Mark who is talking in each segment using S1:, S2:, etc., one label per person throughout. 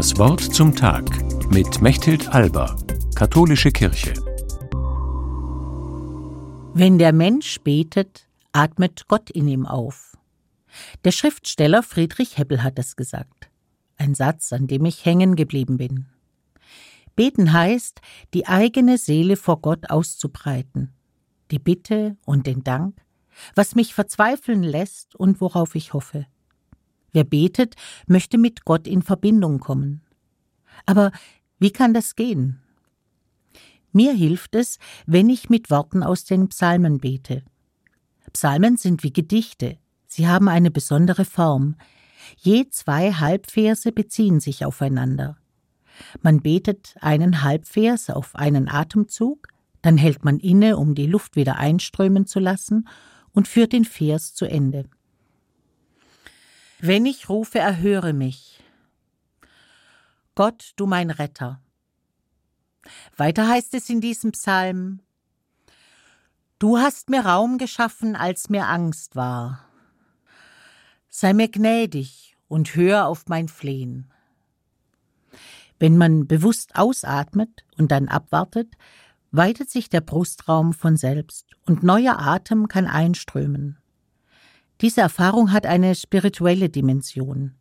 S1: Das Wort zum Tag mit Mechthild Alba, Katholische Kirche.
S2: Wenn der Mensch betet, atmet Gott in ihm auf. Der Schriftsteller Friedrich Heppel hat es gesagt. Ein Satz, an dem ich hängen geblieben bin. Beten heißt, die eigene Seele vor Gott auszubreiten, die Bitte und den Dank, was mich verzweifeln lässt und worauf ich hoffe. Wer betet, möchte mit Gott in Verbindung kommen. Aber wie kann das gehen? Mir hilft es, wenn ich mit Worten aus den Psalmen bete. Psalmen sind wie Gedichte. Sie haben eine besondere Form. Je zwei Halbverse beziehen sich aufeinander. Man betet einen Halbvers auf einen Atemzug, dann hält man inne, um die Luft wieder einströmen zu lassen, und führt den Vers zu Ende. Wenn ich rufe, erhöre mich. Gott, du mein Retter. Weiter heißt es in diesem Psalm, Du hast mir Raum geschaffen, als mir Angst war. Sei mir gnädig und hör auf mein Flehen. Wenn man bewusst ausatmet und dann abwartet, weitet sich der Brustraum von selbst und neuer Atem kann einströmen. Diese Erfahrung hat eine spirituelle Dimension.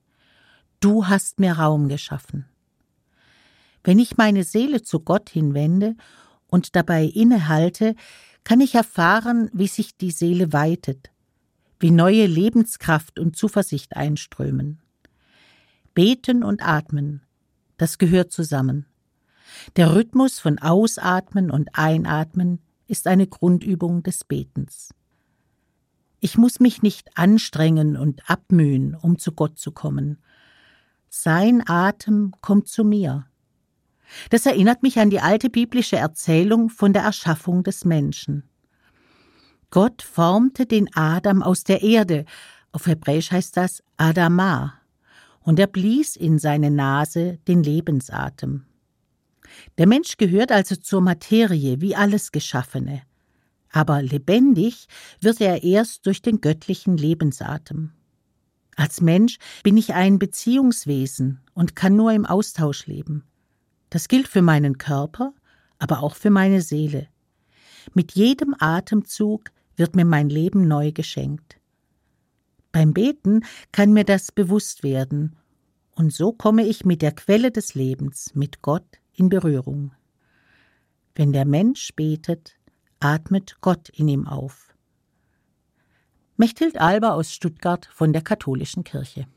S2: Du hast mir Raum geschaffen. Wenn ich meine Seele zu Gott hinwende und dabei innehalte, kann ich erfahren, wie sich die Seele weitet, wie neue Lebenskraft und Zuversicht einströmen. Beten und Atmen, das gehört zusammen. Der Rhythmus von Ausatmen und Einatmen ist eine Grundübung des Betens. Ich muss mich nicht anstrengen und abmühen, um zu Gott zu kommen. Sein Atem kommt zu mir. Das erinnert mich an die alte biblische Erzählung von der Erschaffung des Menschen. Gott formte den Adam aus der Erde, auf Hebräisch heißt das Adama, und er blies in seine Nase den Lebensatem. Der Mensch gehört also zur Materie wie alles Geschaffene aber lebendig wird er erst durch den göttlichen Lebensatem. Als Mensch bin ich ein Beziehungswesen und kann nur im Austausch leben. Das gilt für meinen Körper, aber auch für meine Seele. Mit jedem Atemzug wird mir mein Leben neu geschenkt. Beim Beten kann mir das bewusst werden, und so komme ich mit der Quelle des Lebens, mit Gott, in Berührung. Wenn der Mensch betet, atmet Gott in ihm auf. Mechthild Alba aus Stuttgart von der Katholischen Kirche.